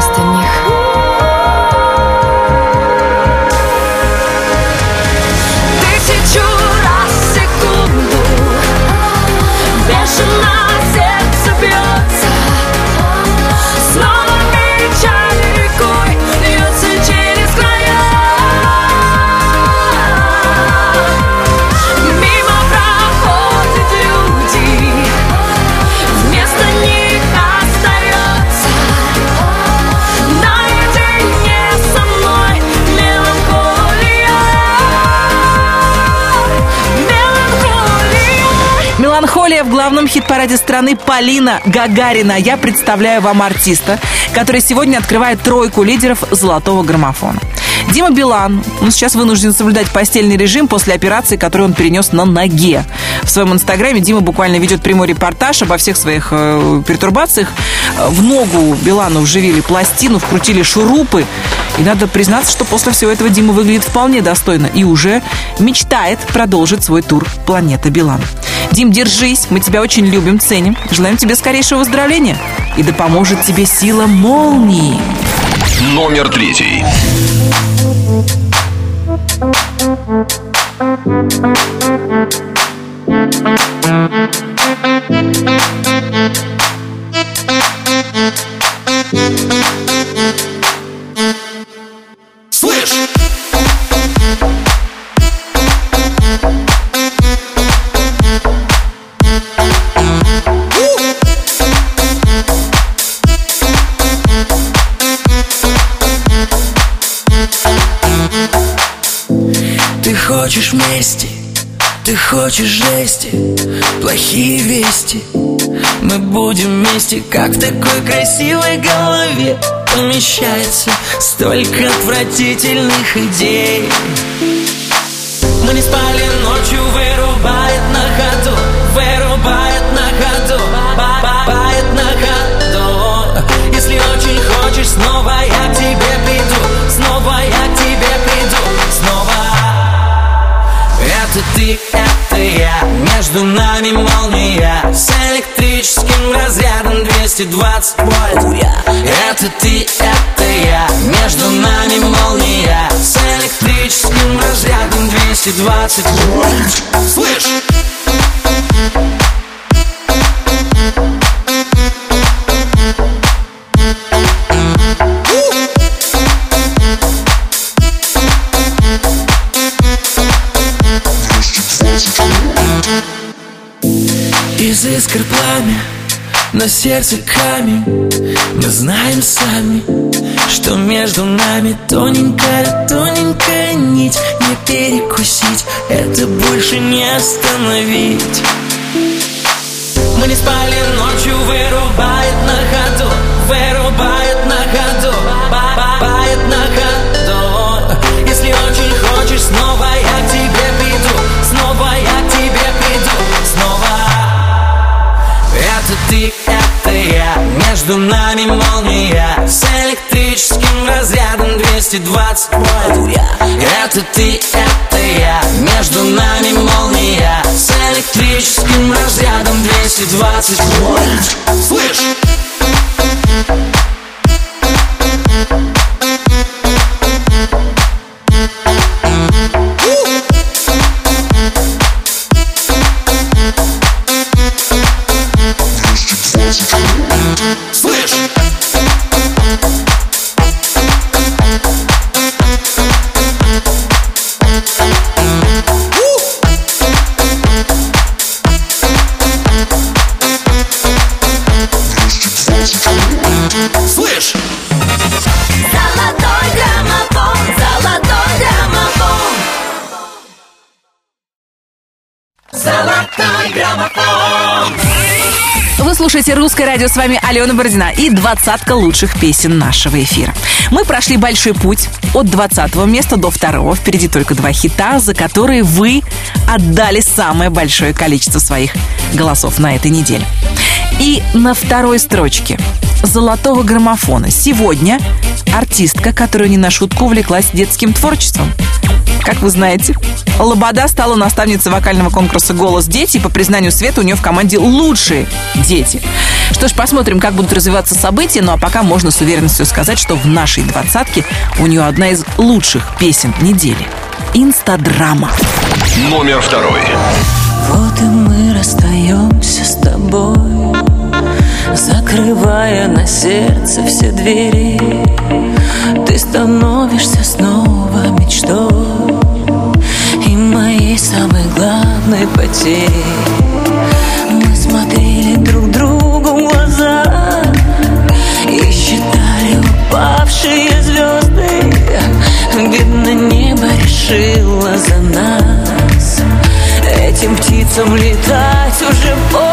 Вместо них Меланхолия в главном хит-параде страны Полина Гагарина. Я представляю вам артиста, который сегодня открывает тройку лидеров золотого граммофона. Дима Билан, он сейчас вынужден соблюдать постельный режим после операции, которую он перенес на ноге. В своем инстаграме Дима буквально ведет прямой репортаж обо всех своих э, пертурбациях. Э, В ногу Билану вживили пластину, вкрутили шурупы. И надо признаться, что после всего этого Дима выглядит вполне достойно и уже мечтает продолжить свой тур «Планета Билан». Дим, держись, мы тебя очень любим, ценим. Желаем тебе скорейшего выздоровления. И да поможет тебе сила молнии. Номер третий. Слышь! Лести Ты хочешь жести Плохие вести. Мы будем вместе Как в такой красивой голове Помещается Столько отвратительных идей. Мы не спали ночью Вырубает ты, это я. Между нами молния. С электрическим разрядом 220 вольт. Это ты, это я. Между нами молния. С электрическим разрядом 220 вольт. Слышь! Пламя, на сердце камень. Мы знаем сами, что между нами Тоненькая, тоненькая нить. Не перекусить, это больше не остановить. Мы не спали ночью, вырубает на ходу Вырубает на ходу, ты, это я. Между нами молния. С электрическим разрядом 220 вольт. Это ты, это я. Между нами молния. С электрическим разрядом 220 вольт. Слышь! Радио». С вами Алена Бородина и двадцатка лучших песен нашего эфира. Мы прошли большой путь от 20 места до второго. Впереди только два хита, за которые вы отдали самое большое количество своих голосов на этой неделе. И на второй строчке золотого граммофона сегодня артистка, которая не на шутку увлеклась детским творчеством. Как вы знаете, Лобода стала наставницей вокального конкурса «Голос дети», и по признанию Света у нее в команде лучшие дети. Что ж, посмотрим, как будут развиваться события, ну а пока можно с уверенностью сказать, что в нашей двадцатке у нее одна из лучших песен недели. Инстадрама. Номер второй. Вот и мы расстаемся с тобой Закрывая на сердце все двери Ты становишься снова мечтой самой главной потерей Мы смотрели друг другу в глаза И считали упавшие звезды. Видно, небо решило за нас. Этим птицам летать уже поздно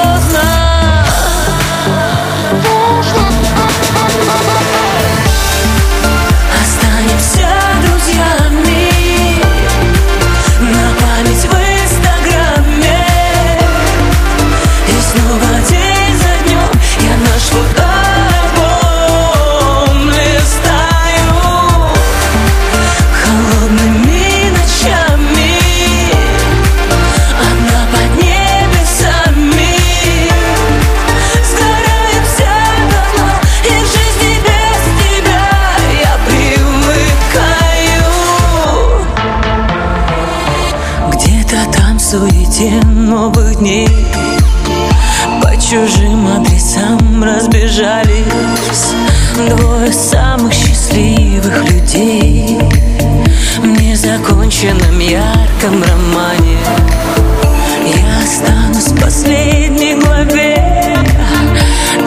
суете новых дней. По чужим адресам разбежались Двое самых счастливых людей. В незаконченном ярком романе Я останусь в последней главе.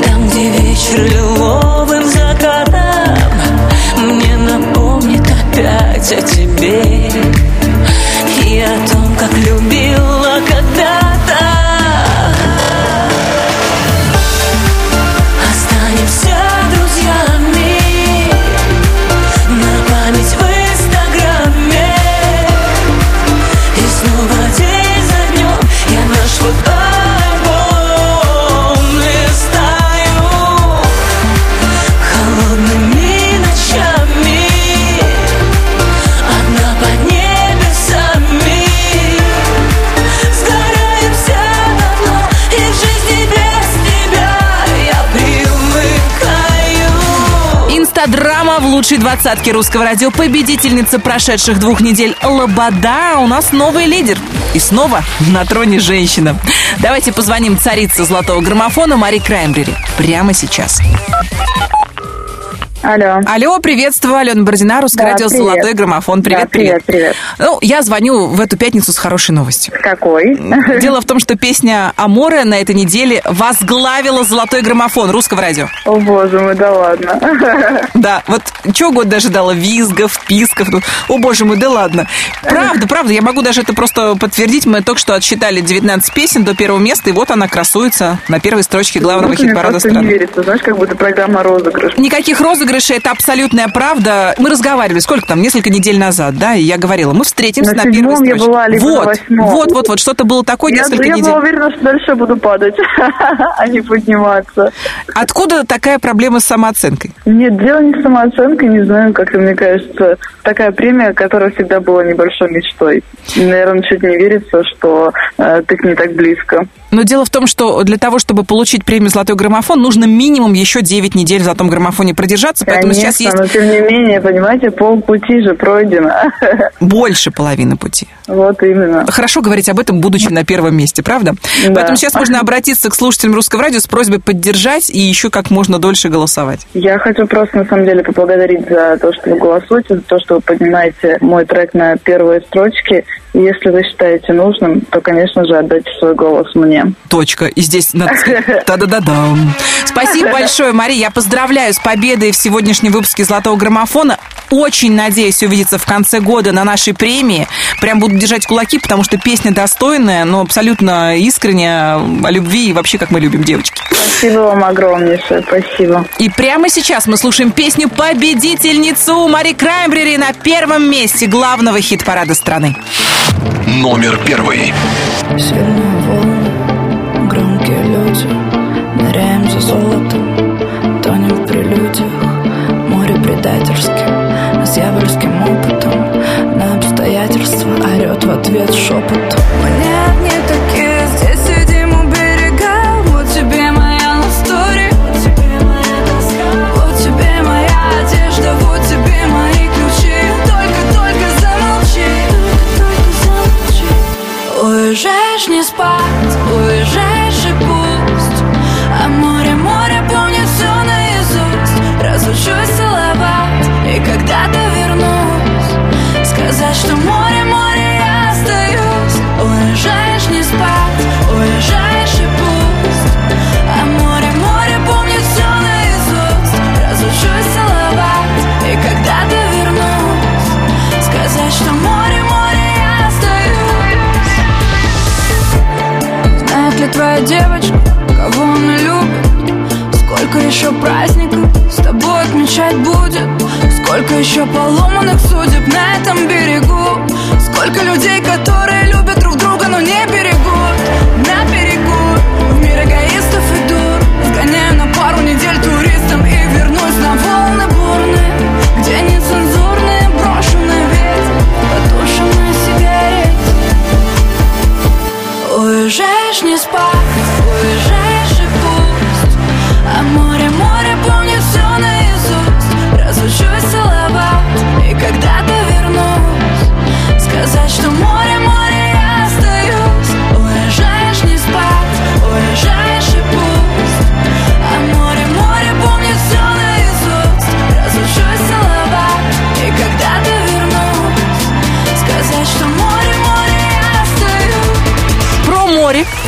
Там, где вечер лиловым закатом Мне напомнит опять о тебе. И о том, как любила Инстадрама в лучшей двадцатке русского радио. Победительница прошедших двух недель Лобода. У нас новый лидер. И снова на троне женщина. Давайте позвоним царице золотого граммофона Мари Краймбрери. Прямо сейчас. Алло. Алло, приветствую, Алена Бородина, Русское Да, радио привет. «Золотой граммофон». Привет, Да, привет, привет. Ну, я звоню в эту пятницу с хорошей новостью. Какой? <laughs> Дело в том, что песня «Аморе» на этой неделе возглавила «Золотой граммофон» русского радио. О, боже мой, да ладно. <laughs> Да, вот чего год дожидала? Визгов, писков. Ну, О, боже мой, да ладно. Правда, правда, я могу даже это просто подтвердить. Мы только что отсчитали 19 песен до первого места, и вот она красуется на первой строчке главного Ну, хит-парада страны. не верится, знаешь, как будто программа розыгрыш. Никаких розыгрышей, это абсолютная правда. Мы разговаривали, сколько там, несколько недель назад, да, и я говорила, мы встретимся На на, первой седьмом я была, либо на вот, восьмом. вот, вот, вот, что-то было такое Я, несколько я недель. была уверена, что дальше я буду падать, <laughs> а не подниматься. Откуда такая проблема с самооценкой? Нет, дело не в самооценке, не знаю, как-то мне кажется, такая премия, которая всегда была небольшой мечтой. Наверное, чуть не верится, что э, ты к ней так близко. Но дело в том, что для того, чтобы получить премию «Золотой граммофон», нужно минимум еще 9 недель в «Золотом граммофоне» продержаться, поэтому Конечно, сейчас есть но тем не менее, понимаете, полпути же пройдено. больше половины пути. Вот именно. Хорошо говорить об этом, будучи на первом месте, правда? Да. Поэтому сейчас можно обратиться к слушателям Русского радио с просьбой поддержать и еще как можно дольше голосовать. Я хочу просто, на самом деле, поблагодарить за то, что вы голосуете, за то, что вы поднимаете мой трек на первые строчки. Если вы считаете нужным, то, конечно же, отдайте свой голос мне. Точка. И здесь надо сказать <laughs> «та-да-да-дам». Спасибо <laughs> большое, Мария. Я поздравляю с победой в сегодняшнем выпуске «Золотого граммофона». Очень надеюсь увидеться в конце года на нашей премии. Прям буду держать кулаки, потому что песня достойная, но абсолютно искренняя о любви и вообще, как мы любим девочки. Спасибо вам огромнейшее, спасибо. И прямо сейчас мы слушаем песню победительницу Мари Краймбрери на первом месте главного хит-парада страны. Номер первый. Сильные волны, громкие люди Ныряем за золотом, тонем в прелюдиях Море предательски, с дьявольским опытом обстоятельства орет в ответ шепот Мы не Девочка, кого она любит? Сколько еще праздников с тобой отмечать будет? Сколько еще поломанных судеб на этом берегу? Сколько людей, которые любят друг друга, но не берегут? На берегу в мир эгоистов и дур Сгоняю на пару недель туристом и вернусь на волны бурные Где нецензурные брошенные ветер Потушенные сигареты Уезжаешь не спать, вернусь Сказать,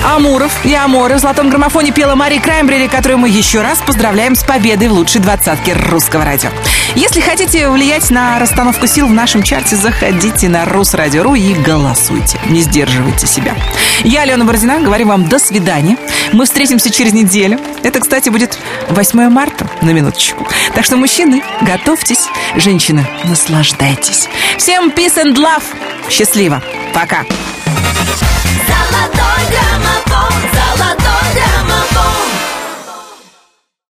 Амуров и Аморы в золотом граммофоне пела Мари Краймбрери, которую мы еще раз поздравляем с победой в лучшей двадцатке русского радио. Если хотите влиять на расстановку сил в нашем чарте, заходите на Русрадио.ру и голосуйте. Не сдерживайте себя. Я, Алена Бородина, говорю вам до свидания. Мы встретимся через неделю. Это, кстати, будет 8 марта, на минуточку. Так что, мужчины, готовьтесь. Женщины, наслаждайтесь. Всем peace and love. Счастливо. Пока. Золотой граммофон